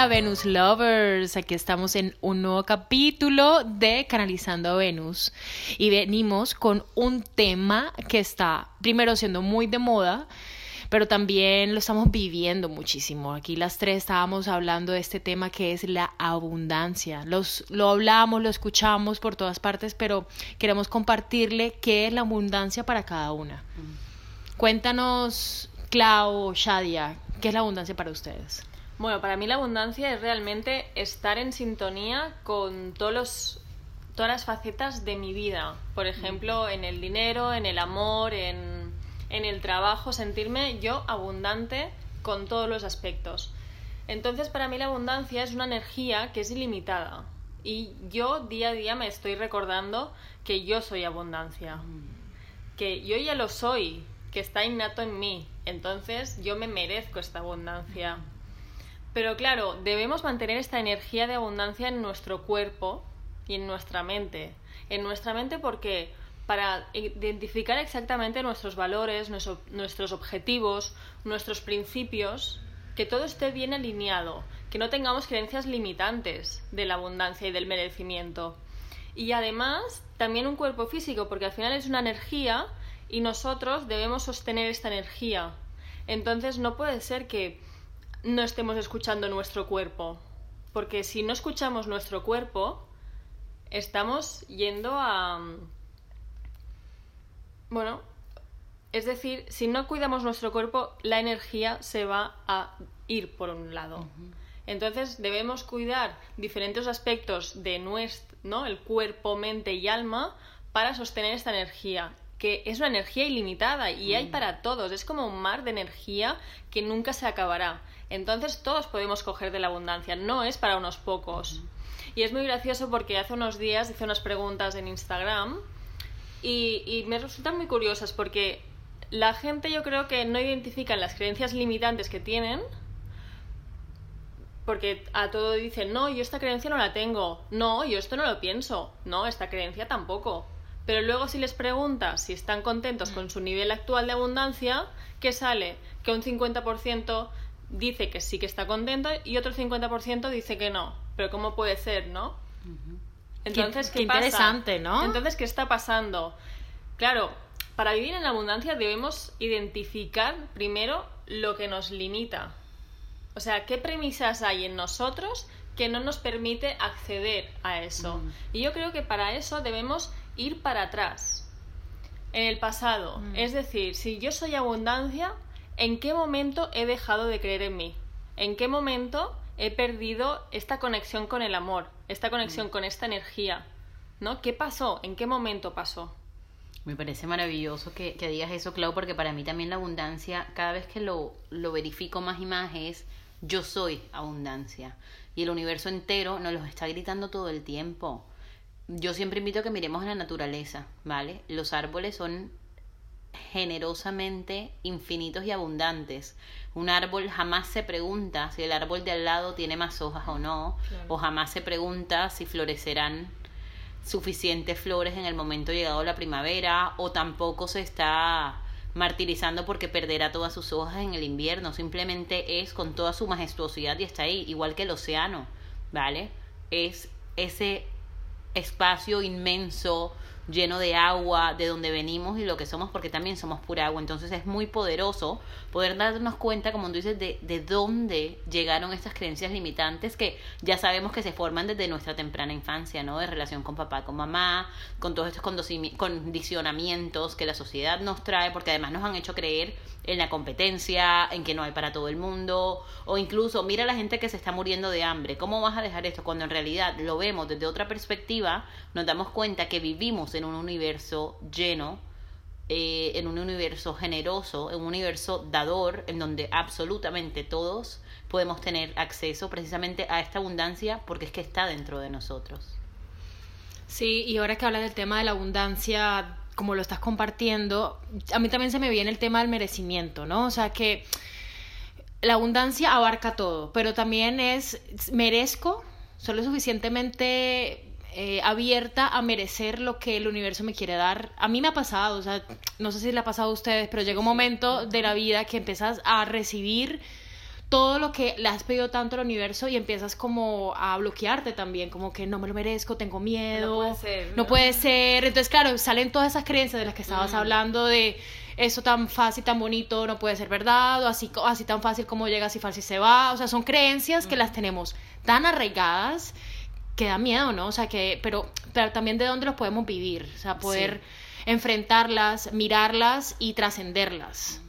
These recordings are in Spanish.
Hola Venus Lovers, aquí estamos en un nuevo capítulo de Canalizando a Venus y venimos con un tema que está primero siendo muy de moda, pero también lo estamos viviendo muchísimo. Aquí las tres estábamos hablando de este tema que es la abundancia. Los, lo hablamos, lo escuchamos por todas partes, pero queremos compartirle qué es la abundancia para cada una. Cuéntanos, Clau, Shadia, ¿qué es la abundancia para ustedes? Bueno, para mí la abundancia es realmente estar en sintonía con todos los, todas las facetas de mi vida. Por ejemplo, en el dinero, en el amor, en, en el trabajo, sentirme yo abundante con todos los aspectos. Entonces, para mí la abundancia es una energía que es ilimitada. Y yo día a día me estoy recordando que yo soy abundancia. Que yo ya lo soy, que está innato en mí. Entonces, yo me merezco esta abundancia. Pero claro, debemos mantener esta energía de abundancia en nuestro cuerpo y en nuestra mente. En nuestra mente porque para identificar exactamente nuestros valores, nuestros objetivos, nuestros principios, que todo esté bien alineado, que no tengamos creencias limitantes de la abundancia y del merecimiento. Y además, también un cuerpo físico, porque al final es una energía y nosotros debemos sostener esta energía. Entonces no puede ser que no estemos escuchando nuestro cuerpo. Porque si no escuchamos nuestro cuerpo, estamos yendo a... Bueno, es decir, si no cuidamos nuestro cuerpo, la energía se va a ir por un lado. Entonces debemos cuidar diferentes aspectos de nuestro, ¿no? El cuerpo, mente y alma para sostener esta energía que es una energía ilimitada y hay para todos, es como un mar de energía que nunca se acabará. Entonces todos podemos coger de la abundancia, no es para unos pocos. Y es muy gracioso porque hace unos días hice unas preguntas en Instagram y, me resultan muy curiosas porque la gente yo creo que no identifican las creencias limitantes que tienen porque a todo dicen, no, yo esta creencia no la tengo, no, yo esto no lo pienso, no, esta creencia tampoco. Pero luego si les preguntas si están contentos con su nivel actual de abundancia, ¿qué sale? Que un 50% dice que sí que está contento y otro 50% dice que no. Pero ¿cómo puede ser, no? Entonces, ¿qué, interesante, ¿no? Entonces, ¿qué está pasando? Claro, para vivir en abundancia debemos identificar primero lo que nos limita. O sea, ¿qué premisas hay en nosotros que no nos permite acceder a eso? Y yo creo que para eso debemos ir para atrás, en el pasado. Es decir, si yo soy abundancia, ¿en qué momento he dejado de creer en mí? ¿En qué momento he perdido esta conexión con el amor, esta conexión con esta energía? ¿No? ¿Qué pasó? ¿En qué momento pasó? Me parece maravilloso que, digas eso, Clau, porque para mí también la abundancia, cada vez que lo, lo verifico más y más, es yo soy abundancia. Y el universo entero nos lo está gritando todo el tiempo. Yo siempre invito a que miremos a la naturaleza, ¿vale? Los árboles son generosamente infinitos y abundantes. Un árbol jamás se pregunta si el árbol de al lado tiene más hojas o no, o jamás se pregunta si florecerán suficientes flores en el momento llegado la primavera, o tampoco se está martirizando porque perderá todas sus hojas en el invierno, simplemente es con toda su majestuosidad y está ahí, igual que el océano, ¿vale? Es ese espacio inmenso lleno de agua, de donde venimos y lo que somos, porque también somos pura agua. Entonces es muy poderoso poder darnos cuenta, como tú dices, de, de dónde llegaron estas creencias limitantes que ya sabemos que se forman desde nuestra temprana infancia, ¿no? De relación con papá, con mamá, con todos estos condicionamientos que la sociedad nos trae, porque además nos han hecho creer en la competencia, en que no hay para todo el mundo, o incluso mira a la gente que se está muriendo de hambre, ¿cómo vas a dejar esto? Cuando en realidad lo vemos desde otra perspectiva, nos damos cuenta que vivimos en un universo lleno eh, en un universo generoso, en un universo dador, en donde absolutamente todos podemos tener acceso precisamente a esta abundancia porque es que está dentro de nosotros. Sí, y ahora que hablas del tema de la abundancia, como lo estás compartiendo, a mí también se me viene el tema del merecimiento, ¿no? O sea que la abundancia abarca todo, pero también es, merezco, soy lo suficientemente eh, abierta a merecer lo que el universo me quiere dar. A mí me ha pasado, o sea, no sé si le ha pasado a ustedes, pero llega un momento de la vida que empiezas a recibir todo lo que le has pedido tanto al universo y empiezas como a bloquearte también, como que no me lo merezco, tengo miedo, No puede ser, no ¿no? puede ser. Entonces, claro, salen todas esas creencias de las que estabas hablando de eso tan fácil, tan bonito, no puede ser verdad, o así, así tan fácil como llega, así fácil se va. O sea, son creencias que las tenemos tan arraigadas que da miedo, ¿no? O sea, que, pero, pero también de dónde los podemos vivir, o sea, poder enfrentarlas, mirarlas y trascenderlas.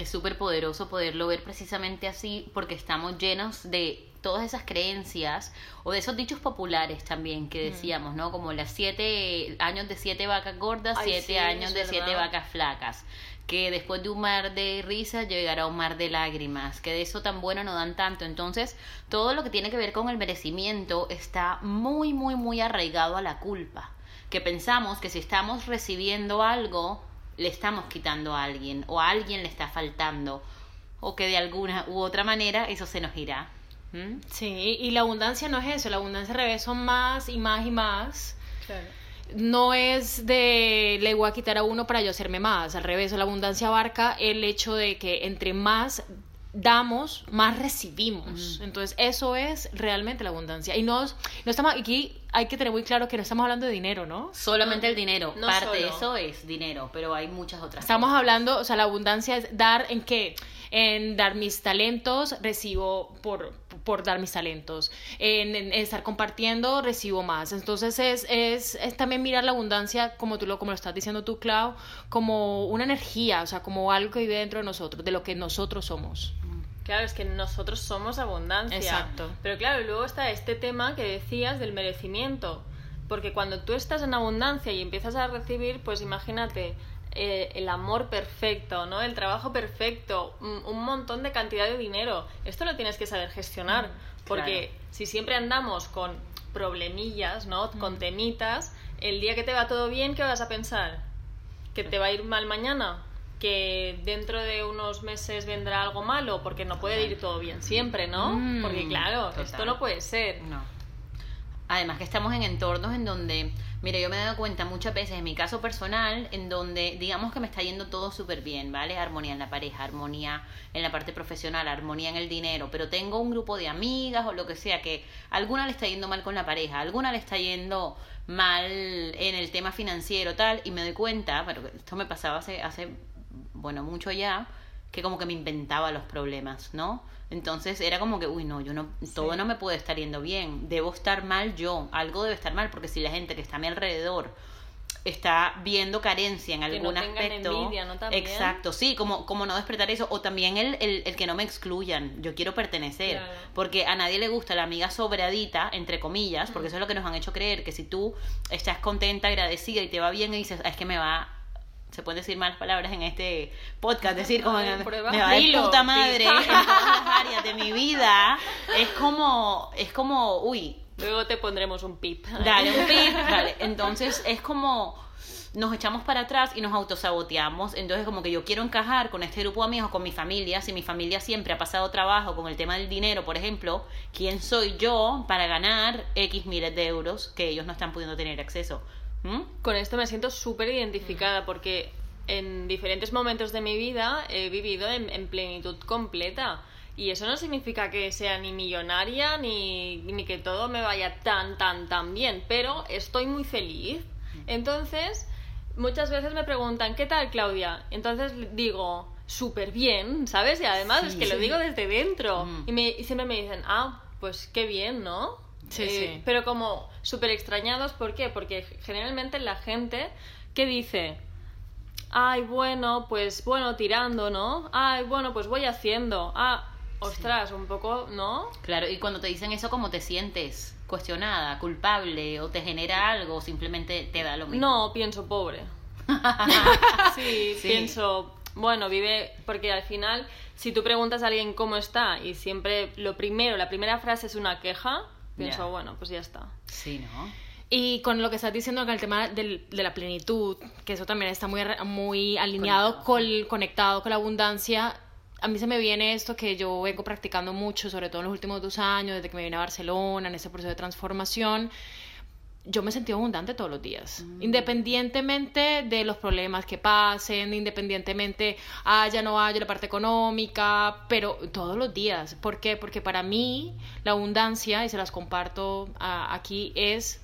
Es súper poderoso poderlo ver precisamente así porque estamos llenos de todas esas creencias o de esos dichos populares también que decíamos, ¿no? Como las siete años de siete vacas gordas, Ay, siete sí, años de siete vacas flacas. Que después de un mar de risas llegará un mar de lágrimas, que de eso tan bueno no dan tanto. Entonces, todo lo que tiene que ver con el merecimiento está muy, muy, muy arraigado a la culpa. Que pensamos que si estamos recibiendo algo, le estamos quitando a alguien o a alguien le está faltando o que de alguna u otra manera eso se nos irá. ¿Mm? Sí, y la abundancia no es eso, la abundancia al revés son más y más y más. Claro. No es de le voy a quitar a uno para yo hacerme más, al revés, la abundancia abarca el hecho de que entre más damos, más recibimos. Entonces, eso es realmente la abundancia. Y no, no estamos aquí, hay que tener muy claro que no estamos hablando de dinero, ¿no? Solamente el dinero, no parte de eso es dinero, pero hay muchas otras Estamos cosas. hablando, o sea, la abundancia es dar en qué? En dar mis talentos, recibo por, por dar mis talentos. En, en estar compartiendo, recibo más. Entonces es, es, es también mirar la abundancia, como tú lo, como lo estás diciendo tú, Clau, como una energía, o sea, como algo que vive dentro de nosotros, de lo que nosotros somos. Claro, es que nosotros somos abundancia. Exacto. Pero claro, luego está este tema que decías del merecimiento. Porque cuando tú estás en abundancia y empiezas a recibir, pues imagínate eh, el amor perfecto, ¿no? El trabajo perfecto, un, un montón de cantidad de dinero. Esto lo tienes que saber gestionar. Porque claro. si siempre andamos con problemillas, ¿no? Con temitas, el día que te va todo bien, ¿qué vas a pensar? ¿Que te va a ir mal mañana? ¿Que dentro de unos meses vendrá algo malo? Porque no puede ir todo bien siempre, ¿no? Mm, Porque claro, total. esto no puede ser. No. Además que estamos en entornos en donde, mire, yo me he dado cuenta muchas veces, en mi caso personal, en donde digamos que me está yendo todo súper bien, ¿vale? Armonía en la pareja, armonía en la parte profesional, armonía en el dinero, pero tengo un grupo de amigas o lo que sea que a alguna le está yendo mal con la pareja, a alguna le está yendo mal en el tema financiero, tal, y me doy cuenta, pero esto me pasaba hace, hace bueno, mucho ya, que como que me inventaba los problemas, ¿no? Entonces era como que, uy, no, yo no, todo no me puede estar yendo bien, debo estar mal yo, algo debe estar mal, porque si la gente que está a mi alrededor está viendo carencia en Que algún aspecto. envidia, ¿no? También. Exacto, sí, como, como no despertar eso, o también el, el, el que no me excluyan, yo quiero pertenecer, Claro. porque a nadie le gusta la amiga sobradita, entre comillas, porque eso es lo que nos han hecho creer, que si tú estás contenta, agradecida y te va bien y dices, "Ah, es que me va se pueden decir malas palabras en este podcast, decir como me va de puta madre en todas las áreas de mi vida, es como, es como, uy, Luego te pondremos un pip. Dale un pip, dale. Entonces es como nos echamos para atrás y nos autosaboteamos. Entonces como que yo quiero encajar con este grupo de amigos, con mi familia. Si mi familia siempre ha pasado trabajo con el tema del dinero, por ejemplo, ¿quién soy yo para ganar X miles de euros que ellos no están pudiendo tener acceso? ¿Mm? Con esto me siento súper identificada porque en diferentes momentos de mi vida he vivido en, en plenitud completa. Y eso no significa que sea ni millonaria ni, ni que todo me vaya tan, tan, tan bien, pero estoy muy feliz. Entonces, muchas veces me preguntan, ¿qué tal, Claudia? Entonces digo, súper bien, ¿sabes? Y además es que lo digo desde dentro. Mm. Y, me, y siempre me dicen, ah, pues qué bien, ¿no? Sí, Eh, sí. Pero como súper extrañados, ¿por qué? Porque generalmente la gente que dice, ay, bueno, pues bueno, tirando, ¿no? Ay, bueno, pues voy haciendo. Ah, ostras, un poco, ¿no? Claro, y cuando te dicen eso, ¿cómo te sientes? ¿Cuestionada, culpable o te genera algo o simplemente te da lo mismo? No, pienso pobre. sí, Sí. pienso, bueno, vive, porque al final, si tú preguntas a alguien cómo está y siempre lo primero, la primera frase es una queja, pienso, bueno, pues ya está. Sí, ¿no? Y con lo que estás diciendo con el tema del- de la plenitud, que eso también está muy, muy alineado, con, conectado con la abundancia, a mí se me viene esto que yo vengo practicando mucho, sobre todo en los últimos dos años, desde que me vine a Barcelona, en ese proceso de transformación. Yo me sentí abundante todos los días, independientemente de los problemas que pasen, independientemente haya o no haya la parte económica, pero todos los días. ¿Por qué? Porque para mí la abundancia, y se las comparto ah, aquí, es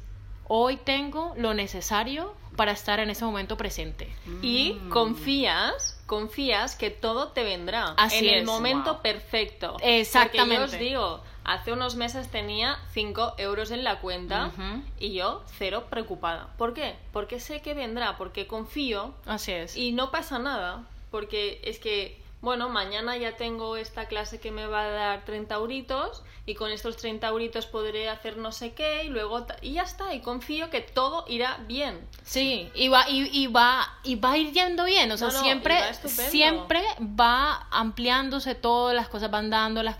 hoy tengo lo necesario para estar en ese momento presente. Y confías, confías que todo te vendrá Así en el es. momento Wow. perfecto. Exactamente. Porque yo os digo, hace unos meses tenía 5 euros en la cuenta y yo cero preocupada. ¿Por qué? Porque sé que vendrá, porque confío Así es. y no pasa nada. Porque es que, bueno, mañana ya tengo esta clase que me va a dar 30 euritos y con estos 30 euritos podré hacer no sé qué y luego... Y ya está, y confío que todo irá bien. Sí, y va, y, y va, y va a ir yendo bien, o sea, No, no, siempre, siempre va ampliándose todo, las cosas van dando, las...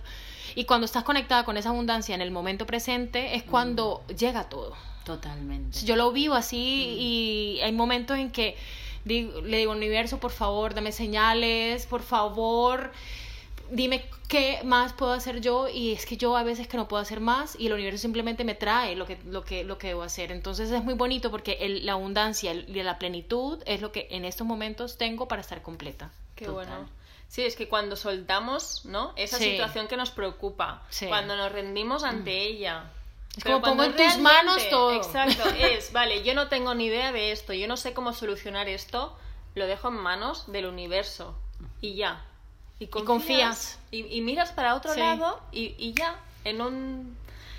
y cuando estás conectada con esa abundancia en el momento presente es cuando llega todo. Totalmente. Yo lo vivo así y hay momentos en que digo- le digo, universo, por favor, dame señales, por favor, dime qué más puedo hacer yo y es que yo a veces que no puedo hacer más y el universo simplemente me trae lo que, lo que, lo que debo hacer. Entonces es muy bonito porque el- la abundancia y la plenitud es lo que en estos momentos tengo para estar completa. Qué Total. bueno. Sí, es que cuando soltamos, ¿no? Esa Sí. situación que nos preocupa, Sí. cuando nos rendimos ante ella. Es Pero como pongo en tus manos todo. Exacto, es, vale, yo no tengo ni idea de esto, yo no sé cómo solucionar esto, lo dejo en manos del universo y ya. Y confías. confías. Y, y miras para otro Sí. lado y, y ya, en un,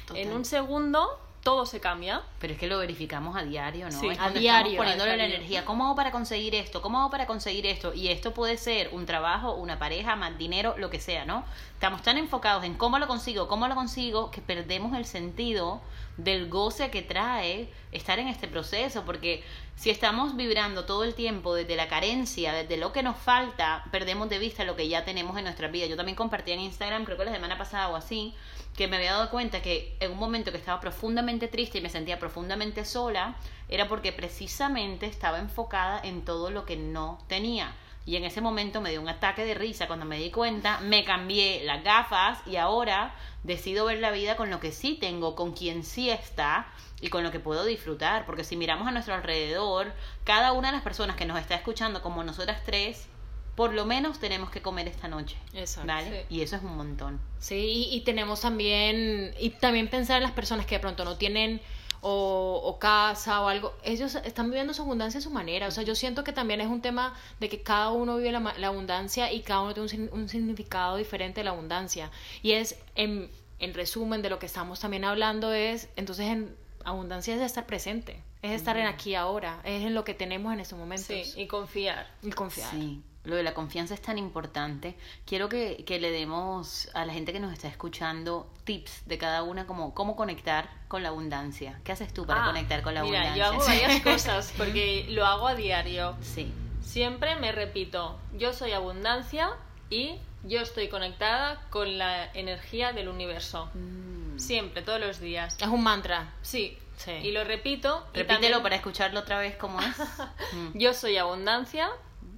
Total. en un segundo todo se cambia. Pero es que lo verificamos a diario, ¿no? Sí, a diario, poniéndole a la energía. ¿Cómo hago para conseguir esto? ¿Cómo hago para conseguir esto? Y esto puede ser un trabajo, una pareja, más dinero, lo que sea, ¿no? Estamos tan enfocados en cómo lo consigo, cómo lo consigo, que perdemos el sentido del goce que trae estar en este proceso, porque si estamos vibrando todo el tiempo desde la carencia, desde lo que nos falta, perdemos de vista lo que ya tenemos en nuestra vida. Yo también compartí en Instagram, creo que la semana pasada o así, que me había dado cuenta que en un momento que estaba profundamente triste y me sentía profundamente sola, era porque precisamente estaba enfocada en todo lo que no tenía. Y en ese momento me dio un ataque de risa cuando me di cuenta, me cambié las gafas y ahora decido ver la vida con lo que sí tengo, con quien sí está y con lo que puedo disfrutar. Porque si miramos a nuestro alrededor, cada una de las personas que nos está escuchando, como nosotras tres, por lo menos tenemos que comer esta noche. Exacto. ¿Vale? Sí. Y eso es un montón. Sí, y, y tenemos también, y también pensar en las personas que de pronto no tienen o, o casa o algo, ellos están viviendo su abundancia a su manera. O sea, yo siento que también es un tema de que cada uno vive la, la abundancia y cada uno tiene un, un significado diferente de la abundancia. Y es, en, en resumen de lo que estamos también hablando, es, entonces en abundancia es estar presente, es estar en aquí ahora, es en lo que tenemos en estos momentos. Sí, y confiar. y confiar. Sí, lo de la confianza es tan importante. Quiero que, que le demos a la gente que nos está escuchando tips de cada una, como cómo conectar con la abundancia. ¿Qué haces tú para Ah, conectar con la mira, abundancia? yo hago varias cosas porque lo hago a diario. Sí, Siempre me repito, yo soy abundancia y yo estoy conectada con la energía del universo. Mm. Siempre, todos los días. Es un mantra. Sí. Sí. Y lo repito. y repítelo también- para escucharlo otra vez cómo es. Mm. Yo soy abundancia,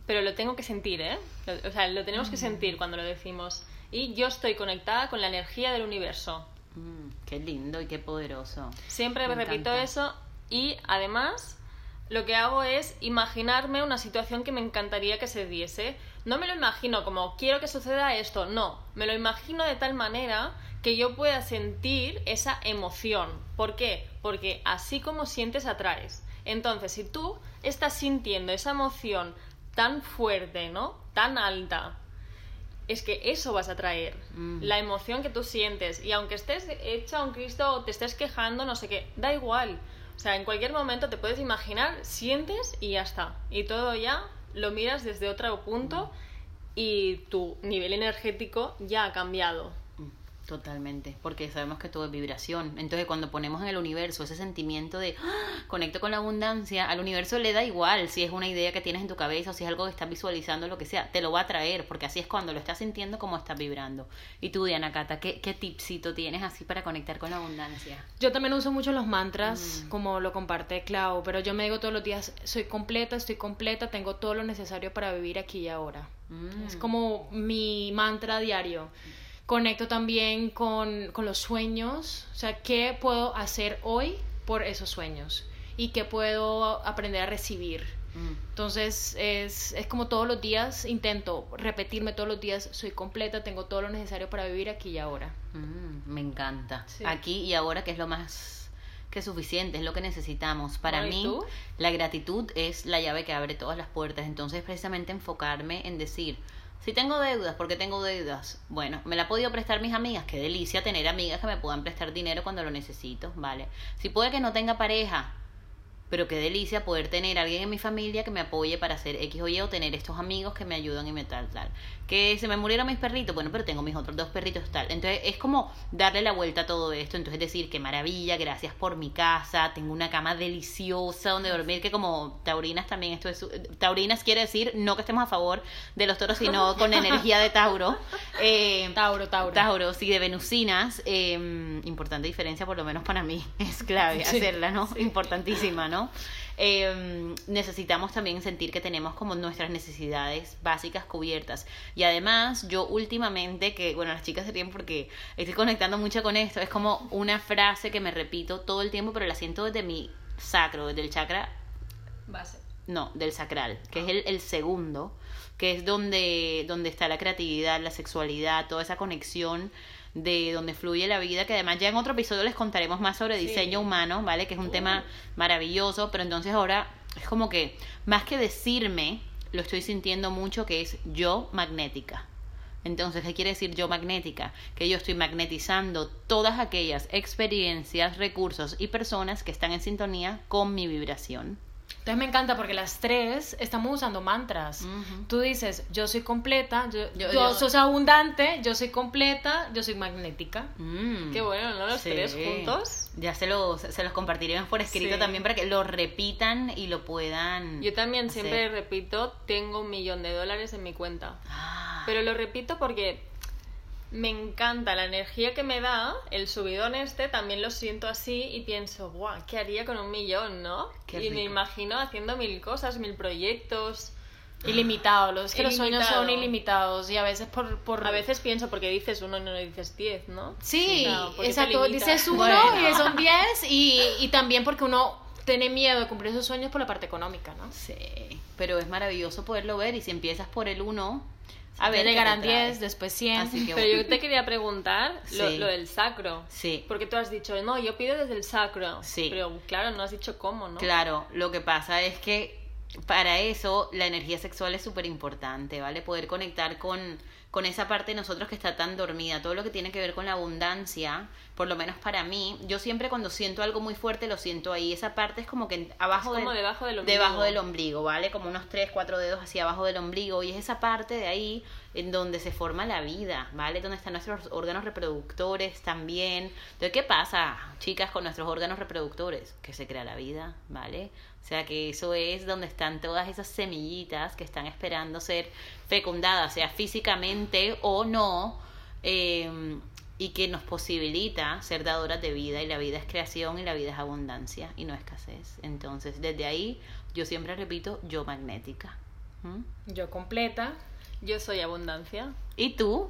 pero lo tengo que sentir, ¿eh? Lo- O sea, lo tenemos que Mm. sentir cuando lo decimos. Y yo estoy conectada con la energía del universo. Mm, qué lindo y qué poderoso. Siempre Me me repito encanta. eso y además lo que hago es imaginarme una situación que me encantaría que se diese. No me lo imagino como quiero que suceda esto, no, me lo imagino de tal manera que yo pueda sentir esa emoción. ¿Por qué? Porque así como sientes atraes. Entonces, si tú estás sintiendo esa emoción tan fuerte, ¿no? Tan alta, es que eso vas a traer. Mm. La emoción que tú sientes. Y aunque estés hecha un Cristo o te estés quejando, no sé qué, da igual. O sea, en cualquier momento te puedes imaginar, sientes y ya está. Y todo ya lo miras desde otro punto y tu nivel energético ya ha cambiado. Totalmente, porque sabemos que todo es vibración. Entonces, cuando ponemos en el universo ese sentimiento de ¡Ah! conecto con la abundancia, al universo le da igual si es una idea que tienes en tu cabeza o si es algo que estás visualizando, lo que sea, te lo va a traer, porque así es cuando lo estás sintiendo como estás vibrando. Y tú, Diana Cata, ¿qué, qué tipsito tienes así para conectar con la abundancia? Yo también uso mucho los mantras, como lo comparte Clau, pero yo me digo todos los días, soy completa, estoy completa, tengo todo lo necesario para vivir aquí y ahora. Mm. Es como mi mantra diario. Conecto también con, con los sueños, o sea, ¿qué puedo hacer hoy por esos sueños? ¿Y qué puedo aprender a recibir? Mm. Entonces es, es como todos los días intento repetirme todos los días, soy completa, tengo todo lo necesario para vivir aquí y ahora. Mm, me encanta. Sí. Aquí y ahora que es lo más que suficiente, es lo que necesitamos. Para Bueno, ¿y mí, tú? la gratitud es la llave que abre todas las puertas. Entonces, precisamente enfocarme en decir, si tengo deudas, ¿por qué tengo deudas? Bueno, me la ha podido prestar mis amigas, qué delicia tener amigas que me puedan prestar dinero cuando lo necesito, ¿vale? Si puede que no tenga pareja, pero qué delicia poder tener a alguien en mi familia que me apoye para hacer X o Y o tener estos amigos que me ayudan y me tal, tal. Que se me murieron mis perritos, bueno, pero tengo mis otros dos perritos, tal. Entonces es como darle la vuelta a todo esto. Entonces decir, qué maravilla, gracias por mi casa, tengo una cama deliciosa donde dormir, que como taurinas también, esto es... Taurinas quiere decir no que estemos a favor de los toros, sino con energía de Tauro. Eh, Tauro, Tauro. Tauro, sí, de venusinas. eh, importante diferencia, por lo menos para mí. Es clave Sí, hacerla, ¿no? Importantísima, ¿no? Eh, necesitamos también sentir que tenemos como nuestras necesidades básicas cubiertas. Y además, yo últimamente, que, bueno, las chicas se ríen porque estoy conectando mucho con esto, es como una frase que me repito todo el tiempo, pero la siento desde mi sacro, desde el chakra Base. no, del sacral, que es el, el segundo, que es donde, donde está la creatividad, la sexualidad, toda esa conexión de donde fluye la vida, que además ya en otro episodio les contaremos más sobre Sí. diseño humano, ¿vale? Que es un tema maravilloso, pero entonces ahora es como que, más que decirme, lo estoy sintiendo mucho que es yo magnética. Entonces, ¿qué quiere decir yo magnética? Que yo estoy magnetizando todas aquellas experiencias, recursos y personas que están en sintonía con mi vibración. Entonces me encanta porque las tres estamos usando mantras. Tú dices, yo soy completa, yo, Yo- yo, soy abundante, yo soy completa, yo soy magnética. Mm. Qué bueno, ¿no? Los Sí. tres juntos. Ya se los, se los compartiremos por escrito Sí. también para que lo repitan y lo puedan. Yo también hacer. siempre repito, tengo un millón de dólares en mi cuenta. Ah, Pero lo repito porque me encanta la energía que me da, el subidón este, también lo siento así y pienso, ¡buah! ¿Qué haría con un millón, no? Qué y me imagino haciendo mil cosas, mil proyectos. Ilimitado, los, es que los sueños son Ilimitado. ilimitados y a veces por... por... A veces pienso porque dices uno y no dices diez, ¿no? Sí, No, porque te exacto, dices uno Bueno. y son diez y, y también porque uno tiene miedo de cumplir esos sueños por la parte económica, ¿no? Sí, pero es maravilloso poderlo ver y si empiezas por el uno, a ver. Llegarán te trae. 10, después 100. Así que Pero bueno. yo te quería preguntar lo, Sí. lo del sacro. Sí. Porque tú has dicho, no, yo pido desde el sacro. Sí. Pero claro, no has dicho cómo, ¿no? Claro, lo que pasa es que para eso la energía sexual es súper importante, ¿vale? Poder conectar con, con esa parte de nosotros que está tan dormida, todo lo que tiene que ver con la abundancia, por lo menos para mí, yo siempre cuando siento algo muy fuerte lo siento ahí, esa parte es como que abajo como del- debajo del ombligo. debajo del ombligo, ¿vale? Como unos 3, 4 dedos hacia abajo del ombligo y es esa parte de ahí en donde se forma la vida, ¿vale? Donde están nuestros órganos reproductores también. Entonces, ¿qué pasa, chicas, con nuestros órganos reproductores? Que se crea la vida, ¿vale? O sea que eso es donde están todas esas semillitas que están esperando ser fecundadas, sea físicamente o no, eh, y que nos posibilita ser dadoras de vida, y la vida es creación y la vida es abundancia y no escasez. Entonces, desde ahí, yo siempre repito, yo magnética. ¿Mm? Yo completa. Yo soy abundancia. ¿Y tú?